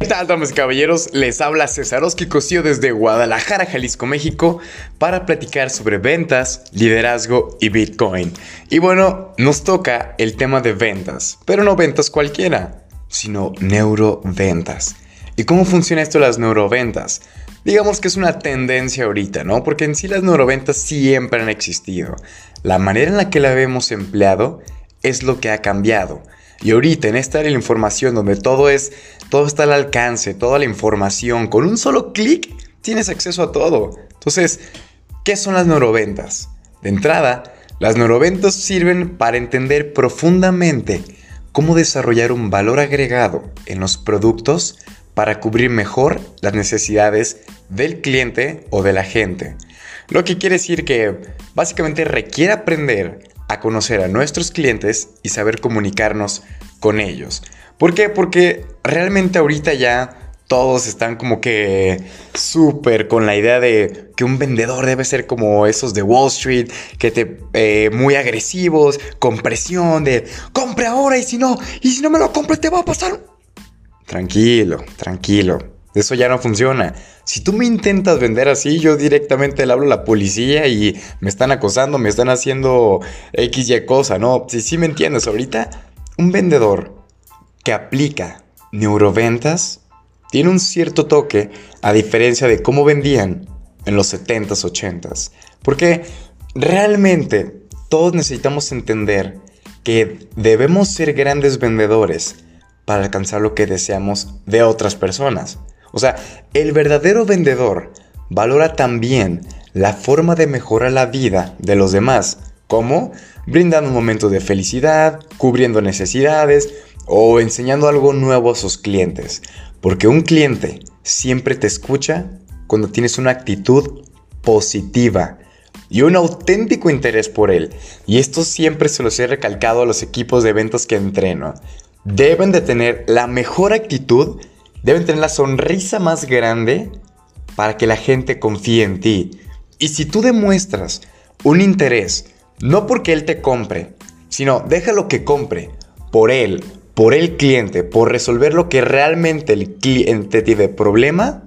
¿Qué tal, damas y caballeros? Les habla César Cosío desde Guadalajara, Jalisco, México, para platicar sobre ventas, liderazgo y Bitcoin. Y bueno, nos toca el tema de ventas, pero no ventas cualquiera, sino neuroventas. ¿Y cómo funciona esto las neuroventas? Digamos que es una tendencia ahorita, ¿no? Porque en sí las neuroventas siempre han existido. La manera en la que la hemos empleado es lo que ha cambiado. Y ahorita en esta era la información donde todo es, todo está al alcance, toda la información, con un solo clic tienes acceso a todo. Entonces, ¿qué son las neuroventas? De entrada, las neuroventas sirven para entender profundamente cómo desarrollar un valor agregado en los productos para cubrir mejor las necesidades del cliente o de la gente. Lo que quiere decir que básicamente requiere aprender a conocer a nuestros clientes y saber comunicarnos con ellos. ¿Por qué? Porque realmente ahorita ya todos están como que súper con la idea de que un vendedor debe ser como esos de Wall Street, que te eh, muy agresivos, con presión de compre ahora y si no, y si no me lo compras te va a pasar. Tranquilo, tranquilo. Eso ya no funciona. Si tú me intentas vender así, yo directamente le hablo a la policía y me están acosando, me están haciendo X y cosa, ¿no? Si sí me entiendes, ahorita un vendedor que aplica neuroventas tiene un cierto toque a diferencia de cómo vendían en los 70s, 80s. Porque realmente todos necesitamos entender que debemos ser grandes vendedores para alcanzar lo que deseamos de otras personas. O sea, el verdadero vendedor valora también la forma de mejorar la vida de los demás, como brindando un momento de felicidad, cubriendo necesidades o enseñando algo nuevo a sus clientes. Porque un cliente siempre te escucha cuando tienes una actitud positiva y un auténtico interés por él. Y esto siempre se los he recalcado a los equipos de ventas que entreno. Deben de tener la mejor actitud deben tener la sonrisa más grande para que la gente confíe en ti. Y si tú demuestras un interés, no porque él te compre, sino déjalo que compre por él, por el cliente, por resolver lo que realmente el cliente tiene problema,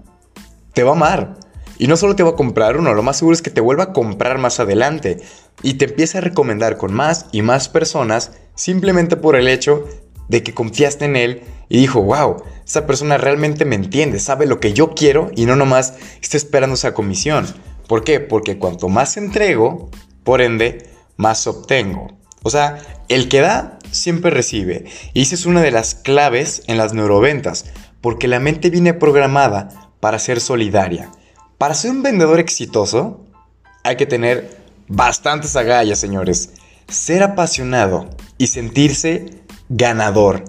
te va a amar. Y no solo te va a comprar uno, lo más seguro es que te vuelva a comprar más adelante y te empiece a recomendar con más y más personas simplemente por el hecho de que confiaste en él y dijo, wow, esa persona realmente me entiende, sabe lo que yo quiero y no nomás está esperando esa comisión. ¿Por qué? Porque cuanto más entrego, por ende, más obtengo. O sea, el que da siempre recibe. Y esa es una de las claves en las neuroventas, porque la mente viene programada para ser solidaria. Para ser un vendedor exitoso, hay que tener bastantes agallas, señores. Ser apasionado y sentirse ganador.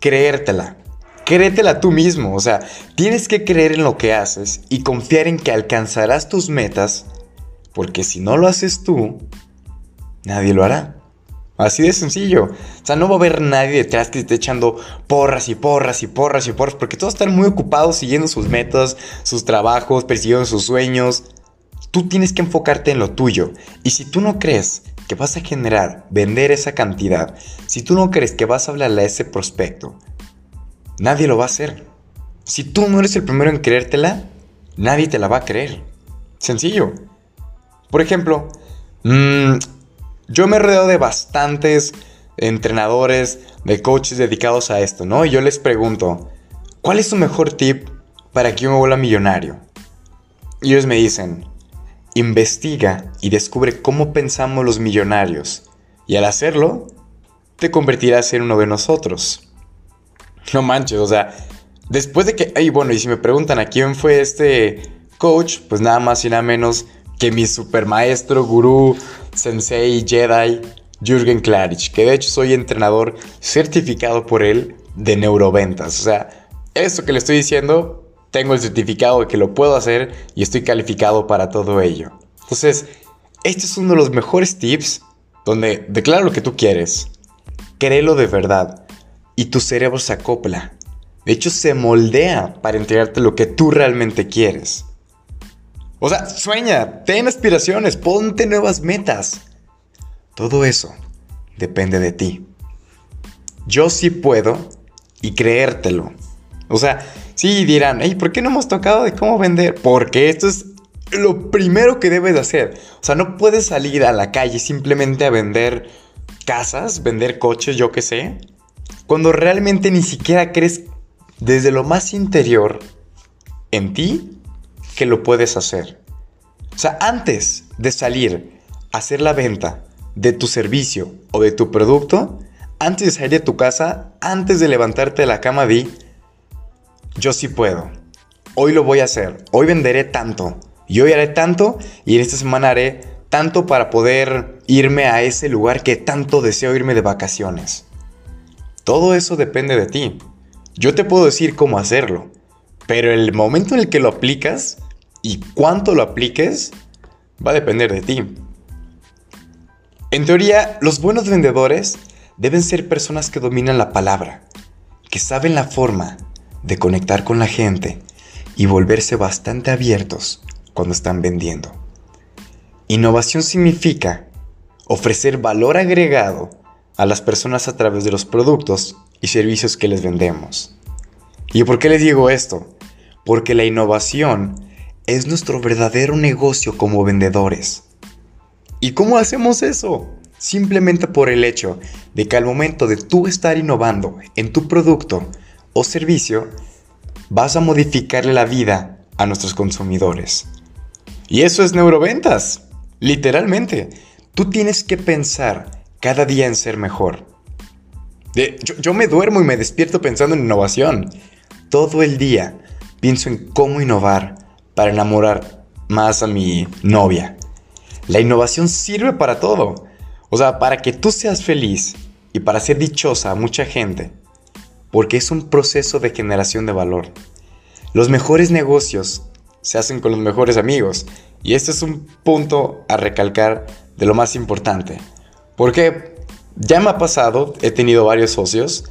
Creértela. Créetela tú mismo. O sea, tienes que creer en lo que haces y confiar en que alcanzarás tus metas. Porque si no lo haces tú, nadie lo hará. Así de sencillo. O sea, no va a haber nadie detrás que esté echando porras y porras y porras y porras. Porque todos están muy ocupados siguiendo sus metas, sus trabajos, persiguiendo sus sueños. Tú tienes que enfocarte en lo tuyo. Y si tú no crees que vas a generar, vender esa cantidad, si tú no crees que vas a hablarle a ese prospecto, nadie lo va a hacer. Si tú no eres el primero en creértela, nadie te la va a creer. Sencillo. Por ejemplo, mm, yo me he rodeado de bastantes entrenadores, de coaches dedicados a esto, ¿no? Y yo les pregunto, ¿cuál es tu mejor tip para que yo me vuelva millonario? Y ellos me dicen, Investiga y descubre cómo pensamos los millonarios, y al hacerlo, te convertirás en uno de nosotros. No manches, o sea, después de que, ay, bueno, y si me preguntan a quién fue este coach, pues nada más y nada menos que mi supermaestro, gurú, sensei, Jedi, Jürgen Klarich, que de hecho soy entrenador certificado por él de neuroventas. O sea, esto que le estoy diciendo tengo el certificado de que lo puedo hacer y estoy calificado para todo ello. Entonces, este es uno de los mejores tips donde declara lo que tú quieres, créelo de verdad y tu cerebro se acopla. De hecho, se moldea para entregarte lo que tú realmente quieres. O sea, sueña, ten aspiraciones, ponte nuevas metas. Todo eso depende de ti. Yo sí puedo y creértelo O sea, sí dirán, hey, ¿por qué no hemos tocado de cómo vender? Porque esto es lo primero que debes hacer. O sea, no puedes salir a la calle simplemente a vender casas, vender coches, yo qué sé, cuando realmente ni siquiera crees desde lo más interior en ti que lo puedes hacer. O sea, antes de salir a hacer la venta de tu servicio o de tu producto, antes de salir de tu casa, antes de levantarte de la cama, di, yo sí puedo. Hoy lo voy a hacer. Hoy venderé tanto. Y hoy haré tanto y en esta semana haré tanto para poder irme a ese lugar que tanto deseo irme de vacaciones. Todo eso depende de ti. Yo te puedo decir cómo hacerlo, pero el momento en el que lo aplicas y cuánto lo apliques va a depender de ti. En teoría, los buenos vendedores deben ser personas que dominan la palabra, que saben la forma de conectar con la gente y volverse bastante abiertos cuando están vendiendo. Innovación significa ofrecer valor agregado a las personas a través de los productos y servicios que les vendemos. ¿Y por qué les digo esto? Porque la innovación es nuestro verdadero negocio como vendedores. ¿Y cómo hacemos eso? Simplemente por el hecho de que al momento de tú estar innovando en tu producto o servicio, vas a modificarle la vida a nuestros consumidores. Y eso es neuroventas, literalmente. Tú tienes que pensar cada día en ser mejor. yo, yo me duermo y me despierto pensando en innovación. Todo el día pienso en cómo innovar para enamorar más a mi novia. La innovación sirve para todo. O sea, para que tú seas feliz y para ser dichosa a mucha gente. Porque es un proceso de generación de valor. Los mejores negocios se hacen con los mejores amigos. Y este es un punto a recalcar de lo más importante. Porque ya me ha pasado, he tenido varios socios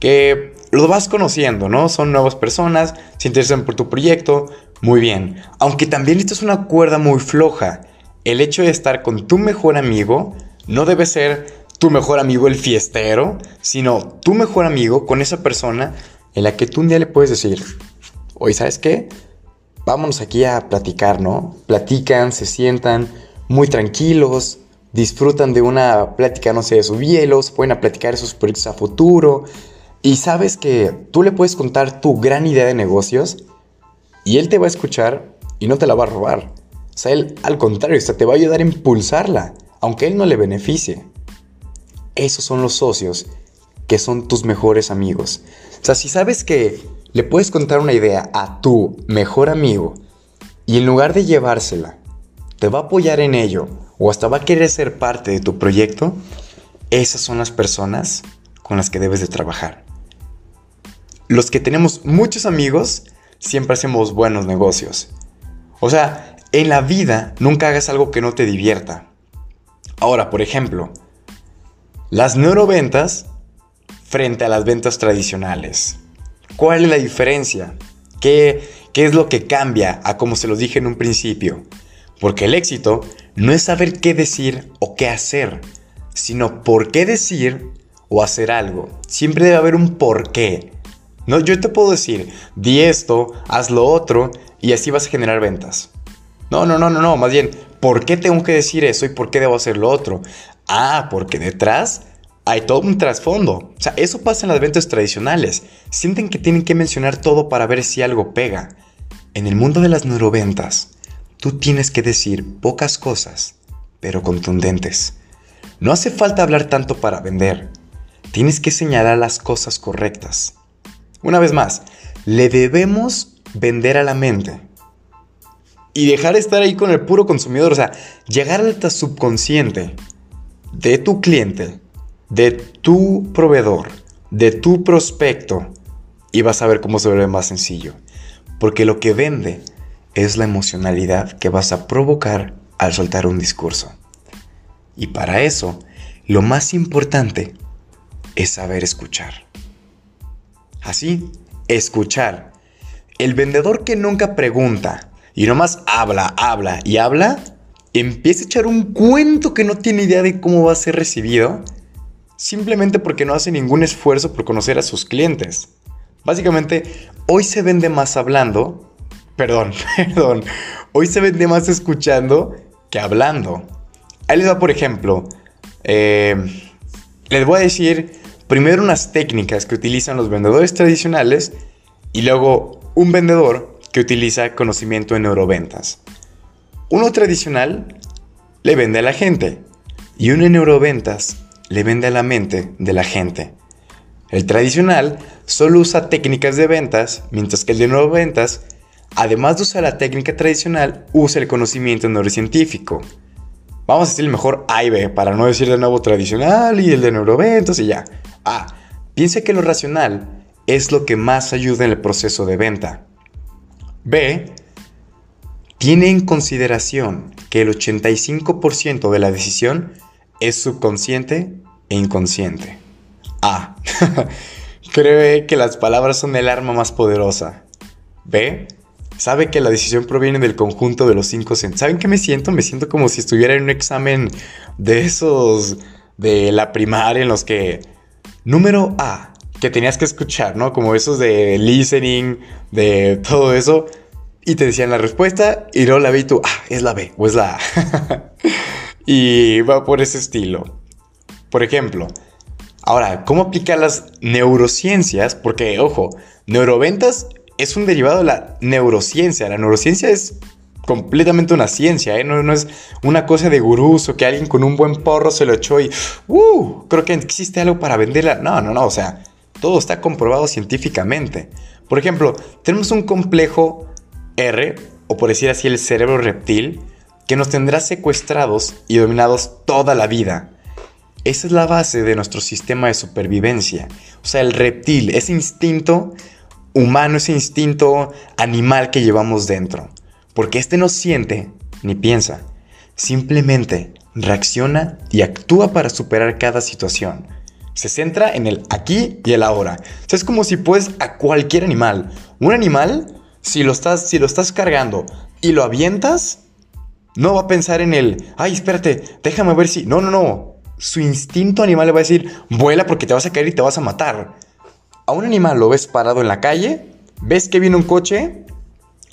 que lo vas conociendo, ¿no? Son nuevas personas, se interesan por tu proyecto, muy bien. Aunque también esto es una cuerda muy floja. El hecho de estar con tu mejor amigo no debe ser tu mejor amigo el fiestero, sino tu mejor amigo con esa persona en la que tú un día le puedes decir, oye, ¿sabes qué? Vámonos aquí a platicar, ¿no? Platican, se sientan muy tranquilos, disfrutan de una plática, no sé, de su se pueden a platicar sus proyectos a futuro. Y sabes que tú le puedes contar tu gran idea de negocios y él te va a escuchar y no te la va a robar. O sea, él al contrario, te va a ayudar a impulsarla, aunque él no le beneficie. Esos son los socios que son tus mejores amigos. O sea, si sabes que le puedes contar una idea a tu mejor amigo y en lugar de llevársela, te va a apoyar en ello o hasta va a querer ser parte de tu proyecto, esas son las personas con las que debes de trabajar. Los que tenemos muchos amigos, siempre hacemos buenos negocios. O sea, en la vida nunca hagas algo que no te divierta. Ahora, por ejemplo, las neuroventas frente a las ventas tradicionales. ¿Cuál es la diferencia? ¿Qué, ¿Qué es lo que cambia a como se los dije en un principio? Porque el éxito no es saber qué decir o qué hacer, sino por qué decir o hacer algo. Siempre debe haber un por qué. No, yo te puedo decir, di esto, haz lo otro y así vas a generar ventas. No, no, no, no, no, más bien, ¿por qué tengo que decir eso y por qué debo hacer lo otro? Ah, porque detrás hay todo un trasfondo. O sea, eso pasa en las ventas tradicionales. Sienten que tienen que mencionar todo para ver si algo pega. En el mundo de las neuroventas, Tú tienes que decir pocas cosas, pero contundentes. No hace falta hablar tanto para vender. Tienes que señalar las cosas correctas. Una vez más, le debemos vender a la mente. Y dejar de estar ahí con el puro consumidor. O sea, llegar al subconsciente de tu cliente, de tu proveedor, de tu prospecto. Y vas a ver cómo se vuelve más sencillo. Porque lo que vende es la emocionalidad que vas a provocar al soltar un discurso. Y para eso, lo más importante es saber escuchar. Así, escuchar. El vendedor que nunca pregunta y nomás habla, habla y habla, empieza a echar un cuento que no tiene idea de cómo va a ser recibido, simplemente porque no hace ningún esfuerzo por conocer a sus clientes. Básicamente, hoy se vende más hablando, perdón, perdón, hoy se vende más escuchando que hablando. Ahí les va, por ejemplo, eh, les voy a decir primero unas técnicas que utilizan los vendedores tradicionales y luego un vendedor que utiliza conocimiento en neuroventas. Uno tradicional le vende a la gente y uno en neuroventas le vende a la mente de la gente. El tradicional solo usa técnicas de ventas, mientras que el de neuroventas, además de usar la técnica tradicional, usa el conocimiento neurocientífico. Vamos a decir mejor A y B, para no decir de nuevo tradicional y el de neuroventas y ya. A. Piensa que lo racional es lo que más ayuda en el proceso de venta. B. Tiene en consideración que el 85% de la decisión es subconsciente e inconsciente. A. Cree que las palabras son el arma más poderosa. B. Sabe que la decisión proviene del conjunto de los cinco sentidos. ¿Saben qué me siento? Me siento como si estuviera en un examen de esos de la primaria en los que... Número A, que tenías que escuchar, ¿no? Como esos de listening, de todo eso. Y te decían la respuesta y luego la vi tú, ah, es la B o es la A. y va por ese estilo. Por ejemplo, ahora, ¿cómo aplicar las neurociencias? Porque, ojo, neuroventas es un derivado de la neurociencia. La neurociencia es completamente una ciencia, ¿eh? no, es una cosa de gurús o que alguien con un buen porro se lo echó y, ¡uh! Creo que existe algo para venderla. No, no, no, o sea, todo está comprobado científicamente. Por ejemplo, tenemos un complejo R, o por decir así el cerebro reptil, que nos tendrá secuestrados y dominados toda la vida. Esa es la base de nuestro sistema de supervivencia. O sea, el reptil, ese instinto humano, ese instinto animal que llevamos dentro. Porque este no siente ni piensa, simplemente reacciona y actúa para superar cada situación. Se centra en el aquí y el ahora. O sea, es como si puedes a cualquier animal. Un animal, si lo estás, si lo estás cargando y lo avientas, no va a pensar en el, ay, espérate, déjame ver si... No, no, no. Su instinto animal le va a decir, vuela porque te vas a caer y te vas a matar. A un animal lo ves parado en la calle, ves que viene un coche,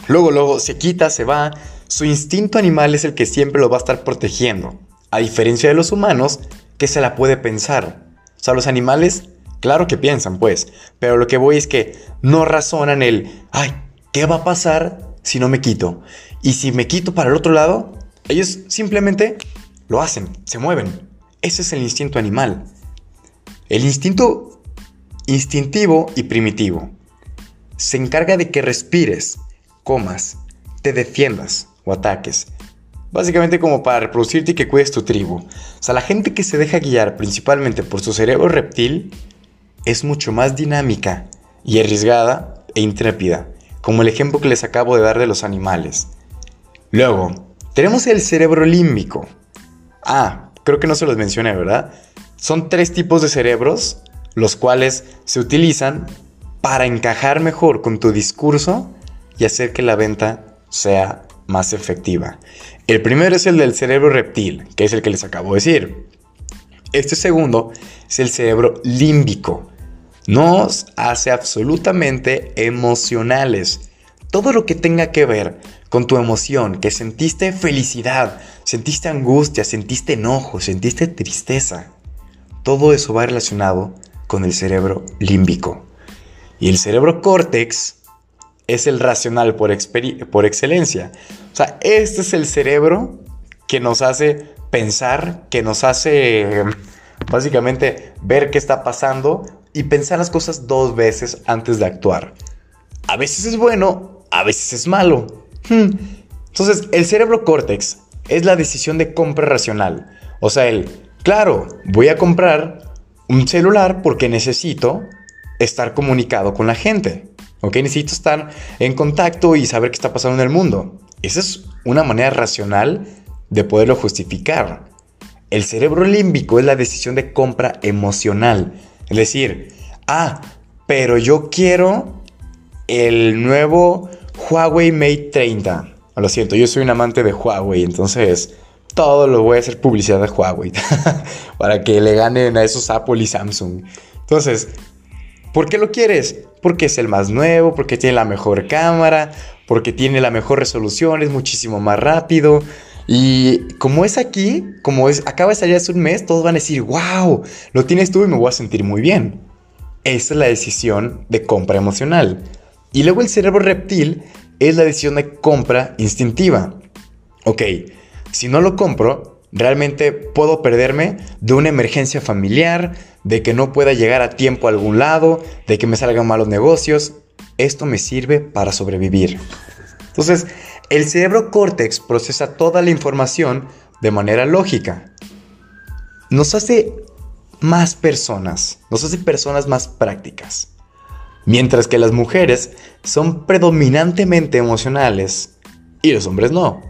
luego, luego se quita, se va. Su instinto animal es el que siempre lo va a estar protegiendo. A diferencia de los humanos, que se la puede pensar. O sea, los animales, claro que piensan, pues, pero lo que voy es que no razonan el, ay, ¿qué va a pasar si no me quito? Y si me quito para el otro lado, ellos simplemente lo hacen, se mueven. Ese es el instinto animal. El instinto instintivo y primitivo se encarga de que respires, comas, te defiendas o ataques. Básicamente como para reproducirte y que cuides tu tribu. O sea, la gente que se deja guiar principalmente por su cerebro reptil es mucho más dinámica y arriesgada e intrépida, como el ejemplo que les acabo de dar de los animales. Luego, tenemos el cerebro límbico. Ah, creo que no se los mencioné, ¿verdad? Son tres tipos de cerebros, los cuales se utilizan para encajar mejor con tu discurso y hacer que la venta sea más efectiva. El primero es el del cerebro reptil, que es el que les acabo de decir. Este segundo es el cerebro límbico. Nos hace absolutamente emocionales. Todo lo que tenga que ver con tu emoción, que sentiste felicidad, sentiste angustia, sentiste enojo, sentiste tristeza, todo eso va relacionado con el cerebro límbico. Y el cerebro córtex es el racional por, por excelencia. O sea, este es el cerebro que nos hace pensar, que nos hace básicamente ver qué está pasando y pensar las cosas dos veces antes de actuar. A veces es bueno, a veces es malo. Hmm. Entonces, el cerebro córtex es la decisión de compra racional. O sea, el, claro, voy a comprar un celular porque necesito estar comunicado con la gente. ¿ok? Necesito estar en contacto y saber qué está pasando en el mundo. Esa es una manera racional de poderlo justificar. El cerebro límbico es la decisión de compra emocional. Es decir, ah, pero yo quiero el nuevo Huawei Mate 30. Lo siento, yo soy un amante de Huawei, entonces todo lo voy a hacer publicidad de Huawei para que le ganen a esos Apple y Samsung. Entonces, ¿Por qué lo quieres? Porque es el más nuevo, porque tiene la mejor cámara, porque tiene la mejor resolución, es muchísimo más rápido. Y como es aquí, como es, acaba de salir hace un mes, todos van a decir, wow, lo tienes tú y me voy a sentir muy bien. Esa es la decisión de compra emocional. Y luego el cerebro reptil es la decisión de compra instintiva. Ok, si no lo compro, realmente puedo perderme de una emergencia familiar, de que no pueda llegar a tiempo a algún lado, de que me salgan malos negocios. Esto me sirve para sobrevivir. Entonces, el cerebro córtex procesa toda la información de manera lógica. Nos hace más personas, nos hace personas más prácticas. Mientras que las mujeres son predominantemente emocionales y los hombres no.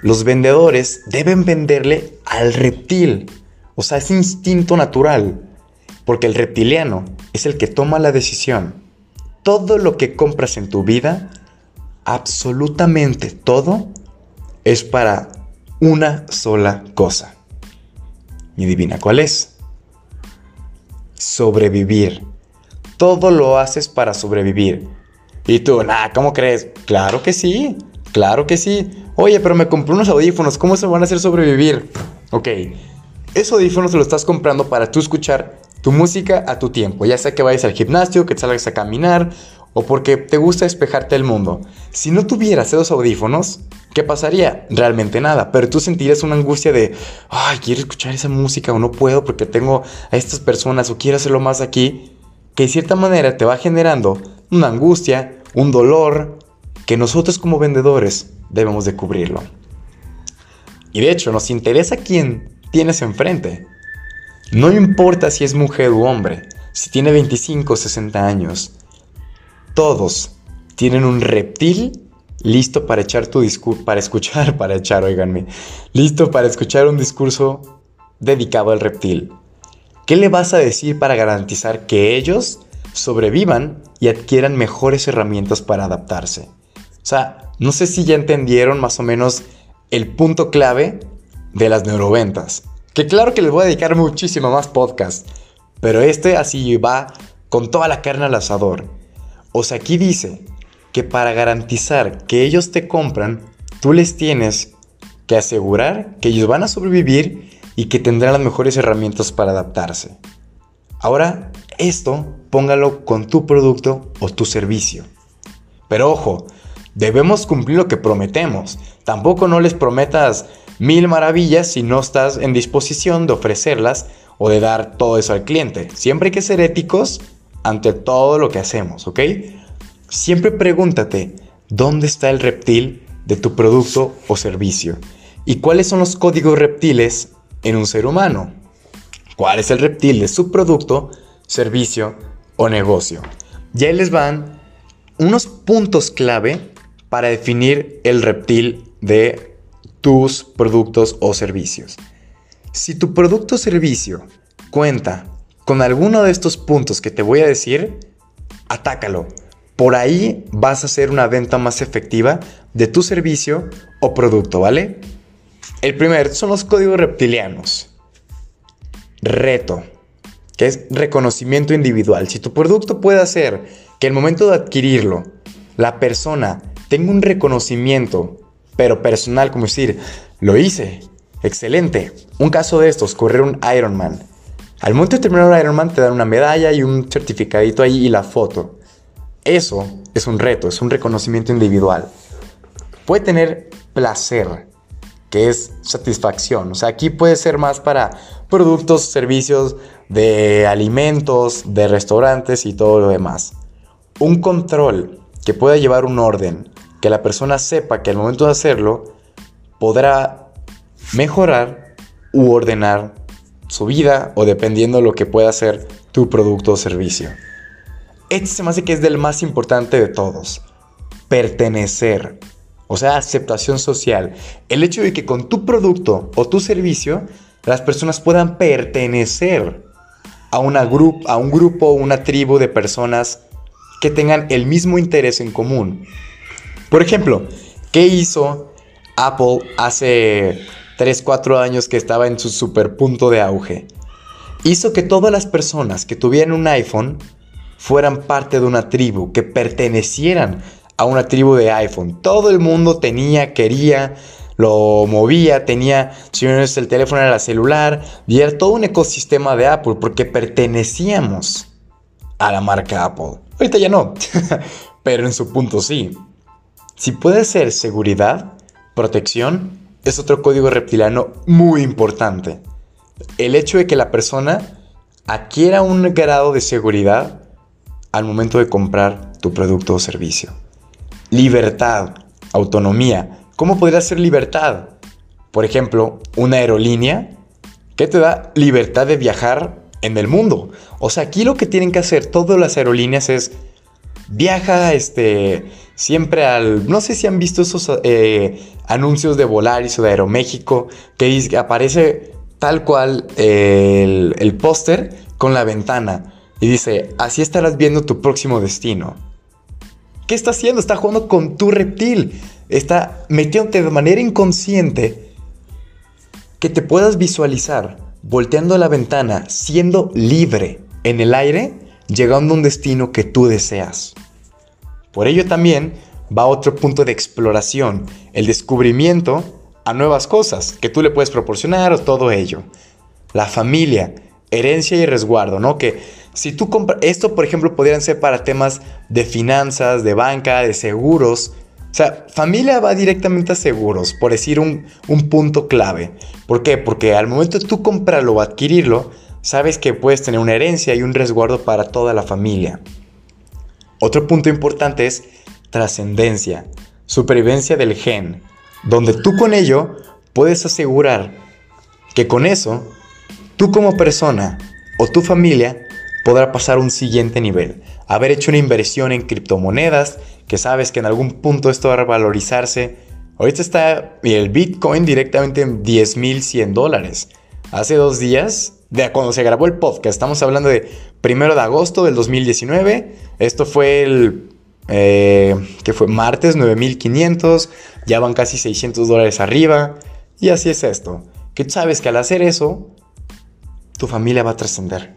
Los vendedores deben venderle al reptil, o sea, es instinto natural, porque el reptiliano es el que toma la decisión. Todo lo que compras en tu vida, absolutamente todo, es para una sola cosa. Y adivina cuál es. Sobrevivir. Todo lo haces para sobrevivir. Y tú, nah, ¿cómo crees? Claro que sí, claro que sí. Oye, pero me compré unos audífonos, ¿cómo se van a hacer sobrevivir? Ok, esos audífonos lo estás comprando para tú escuchar tu música a tu tiempo, ya sea que vayas al gimnasio, que salgas a caminar o porque te gusta despejarte del mundo. Si no tuvieras esos audífonos, ¿qué pasaría? Realmente nada, pero tú sentirías una angustia de, ay, quiero escuchar esa música o no puedo porque tengo a estas personas o quiero hacerlo más aquí, que de cierta manera te va generando una angustia, un dolor, que nosotros como vendedores debemos de cubrirlo. Y de hecho, nos interesa quién tienes enfrente. No importa si es mujer u hombre, si tiene 25 o 60 años. Todos tienen un reptil listo para echar tu discurso, para escuchar, para echar, oiganme, listo para escuchar un discurso dedicado al reptil. ¿Qué le vas a decir para garantizar que ellos sobrevivan y adquieran mejores herramientas para adaptarse? O sea, no sé si ya entendieron más o menos el punto clave de las neuroventas. Que claro que les voy a dedicar muchísimo más podcast, pero este así va con toda la carne al asador. O sea, aquí dice que para garantizar que ellos te compran, tú les tienes que asegurar que ellos van a sobrevivir y que tendrán las mejores herramientas para adaptarse. Ahora, esto póngalo con tu producto o tu servicio. Pero ojo, debemos cumplir lo que prometemos. Tampoco no les prometas mil maravillas si no estás en disposición de ofrecerlas o de dar todo eso al cliente. Siempre hay que ser éticos ante todo lo que hacemos, ¿ok? Siempre pregúntate, ¿dónde está el reptil de tu producto o servicio? ¿Y cuáles son los códigos reptiles en un ser humano? ¿Cuál es el reptil de su producto, servicio o negocio? Ya les van unos puntos clave para definir el reptil de tus productos o servicios. Si tu producto o servicio cuenta con alguno de estos puntos que te voy a decir, atácalo. Por ahí vas a hacer una venta más efectiva de tu servicio o producto, ¿vale? El primer son los códigos reptilianos. Reto, que es reconocimiento individual. Si tu producto puede hacer que el momento de adquirirlo, la persona tengo un reconocimiento, pero personal, como decir, lo hice, excelente. Un caso de estos, correr un Ironman. Al momento de terminar un Ironman te dan una medalla y un certificadito ahí y la foto. Eso es un reto, es un reconocimiento individual. Puede tener placer, que es satisfacción. O sea, aquí puede ser más para productos, servicios de alimentos, de restaurantes y todo lo demás. Un control que pueda llevar un orden, que la persona sepa que al momento de hacerlo podrá mejorar u ordenar su vida o dependiendo de lo que pueda hacer tu producto o servicio. Este se me hace que es del más importante de todos. Pertenecer. O sea, aceptación social. El hecho de que con tu producto o tu servicio las personas puedan pertenecer a, una a un grupo o una tribu de personas que tengan el mismo interés en común. Por ejemplo, ¿qué hizo Apple hace 3, 4 años que estaba en su super punto de auge? Hizo que todas las personas que tuvieran un iPhone fueran parte de una tribu, que pertenecieran a una tribu de iPhone. Todo el mundo tenía, quería, lo movía, tenía, si no es el teléfono era la celular, y era todo un ecosistema de Apple, porque pertenecíamos a la marca Apple. Ahorita ya no, pero en su punto sí. Si puede ser seguridad, protección, es otro código reptiliano muy importante. El hecho de que la persona adquiera un grado de seguridad al momento de comprar tu producto o servicio. Libertad, autonomía. ¿Cómo podría ser libertad? Por ejemplo, una aerolínea que te da libertad de viajar en el mundo. O sea, aquí lo que tienen que hacer todas las aerolíneas es viaja este siempre al no sé si han visto esos eh, anuncios de Volaris o de Aeroméxico que dice, aparece tal cual el, el póster con la ventana y dice así estarás viendo tu próximo destino ¿qué está haciendo? está jugando con tu reptil está metiéndote de manera inconsciente que te puedas visualizar volteando la ventana siendo libre en el aire llegando a un destino que tú deseas. Por ello también va otro punto de exploración, el descubrimiento a nuevas cosas que tú le puedes proporcionar o todo ello. La familia, herencia y resguardo, ¿no? Que si tú compras, esto por ejemplo podrían ser para temas de finanzas, de banca, de seguros. O sea, familia va directamente a seguros, por decir un, un punto clave. ¿Por qué? Porque al momento tú comprarlo o adquirirlo, sabes que puedes tener una herencia y un resguardo para toda la familia. Otro punto importante es trascendencia, supervivencia del gen, donde tú con ello puedes asegurar que con eso, tú como persona o tu familia podrá pasar a un siguiente nivel. Haber hecho una inversión en criptomonedas, que sabes que en algún punto esto va a revalorizarse. Ahorita está el Bitcoin directamente en 10.100 dólares. Hace dos días de cuando se grabó el podcast. Estamos hablando de primero de agosto del 2019. Esto fue el. Eh, que fue martes 9500. Ya van casi 600 dólares arriba. Y así es esto. Que tú sabes que al hacer eso, tu familia va a trascender.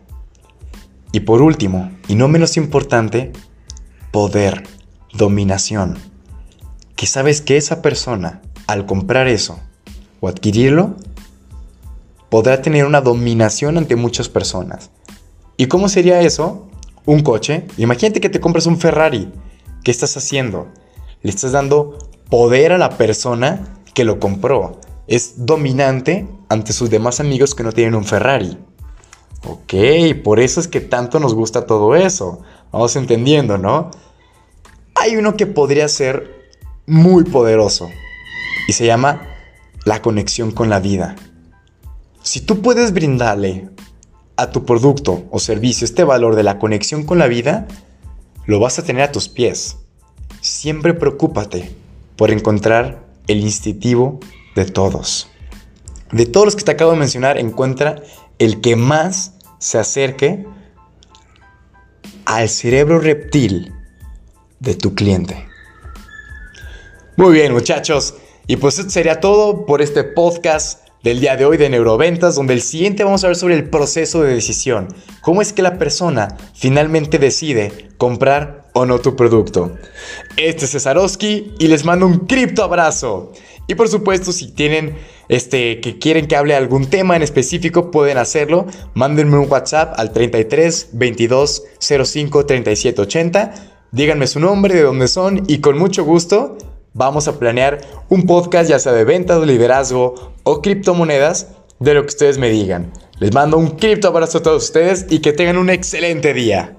Y por último, y no menos importante, poder, dominación. Que sabes que esa persona, al comprar eso o adquirirlo, podrá tener una dominación ante muchas personas. ¿Y cómo sería eso? Un coche. Imagínate que te compras un Ferrari. ¿Qué estás haciendo? Le estás dando poder a la persona que lo compró. Es dominante ante sus demás amigos que no tienen un Ferrari. Ok, por eso es que tanto nos gusta todo eso. Vamos entendiendo, ¿no? Hay uno que podría ser muy poderoso y se llama la conexión con la vida. Si tú puedes brindarle a tu producto o servicio este valor de la conexión con la vida, lo vas a tener a tus pies. Siempre preocúpate por encontrar el instintivo de todos. De todos los que te acabo de mencionar, encuentra el que más se acerque al cerebro reptil de tu cliente. Muy bien, muchachos. Y pues esto sería todo por este podcast del día de hoy de Neuroventas, donde el siguiente vamos a ver sobre el proceso de decisión. ¿Cómo es que la persona finalmente decide comprar o no tu producto? Este es Cesarowski y les mando un cripto abrazo. Y por supuesto, si tienen este que quieren que hable algún tema en específico, pueden hacerlo. Mándenme un WhatsApp al 33 22 05 37 80. Díganme su nombre, de dónde son y con mucho gusto vamos a planear un podcast ya sea de ventas, liderazgo o criptomonedas de lo que ustedes me digan. Les mando un cripto abrazo a todos ustedes y que tengan un excelente día.